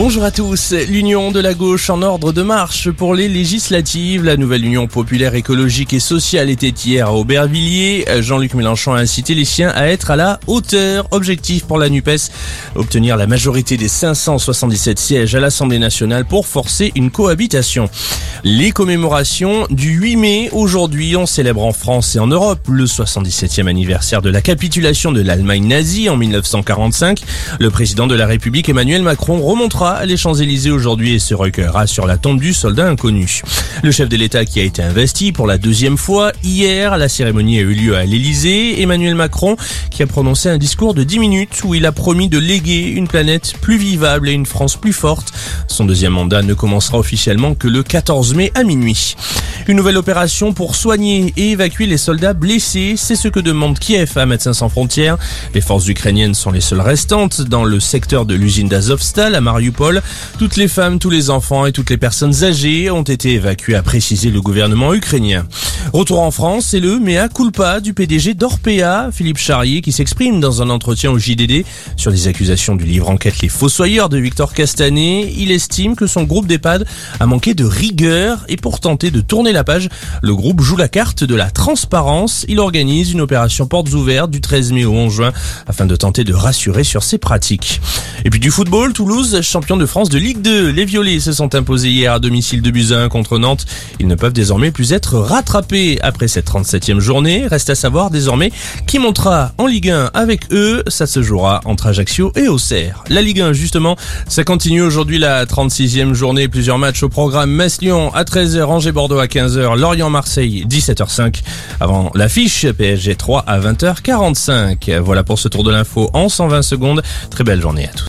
Bonjour à tous. L'Union de la gauche en ordre de marche pour les législatives. La nouvelle Union populaire écologique et sociale était hier à Aubervilliers. Jean-Luc Mélenchon a incité les siens à être à la hauteur. Objectif pour la NUPES, obtenir la majorité des 577 sièges à l'Assemblée nationale pour forcer une cohabitation. Les commémorations du 8 mai. Aujourd'hui, on célèbre en France et en Europe le 77e anniversaire de la capitulation de l'Allemagne nazie en 1945. Le président de la République Emmanuel Macron remontera les Champs-Élysées aujourd'hui se recueillera sur la tombe du soldat inconnu. Le chef de l'État qui a été investi pour la deuxième fois hier, la cérémonie a eu lieu à l'Élysée. Emmanuel Macron qui a prononcé un discours de 10 minutes où il a promis de léguer une planète plus vivable et une France plus forte. Son deuxième mandat ne commencera officiellement que le 14 mai à minuit. Une nouvelle opération pour soigner et évacuer les soldats blessés, c'est ce que demande Kiev à Médecins sans frontières. Les forces ukrainiennes sont les seules restantes dans le secteur de l'usine d'Azovstal à Mariupol. Toutes les femmes, tous les enfants et toutes les personnes âgées ont été évacuées, a précisé le gouvernement ukrainien. Retour en France, c'est le mea culpa du PDG d'Orpea, Philippe Charrier, qui s'exprime dans un entretien au JDD sur les accusations du livre enquête Les Fossoyeurs de Victor Castanet. Il estime que son groupe d'EHPAD a manqué de rigueur et pour tenter de tourner la page, le groupe joue la carte de la transparence. Il organise une opération portes ouvertes du 13 mai au 11 juin afin de tenter de rassurer sur ses pratiques. Et puis du football, Toulouse, champion de France de Ligue 2. Les Violets se sont imposés hier à domicile de Buzyn contre Nantes. Ils ne peuvent désormais plus être rattrapés après cette 37e journée. Reste à savoir désormais qui montera en Ligue 1 avec eux. Ça se jouera entre Ajaccio et Auxerre. La Ligue 1, justement, ça continue aujourd'hui la 36e journée. Plusieurs matchs au programme. Metz-Lyon à 13h, Angers-Bordeaux à 15h, Lorient-Marseille 17h05. Avant l'affiche PSG 3 à 20h45. Voilà pour ce tour de l'info en 120 secondes. Très belle journée à tous.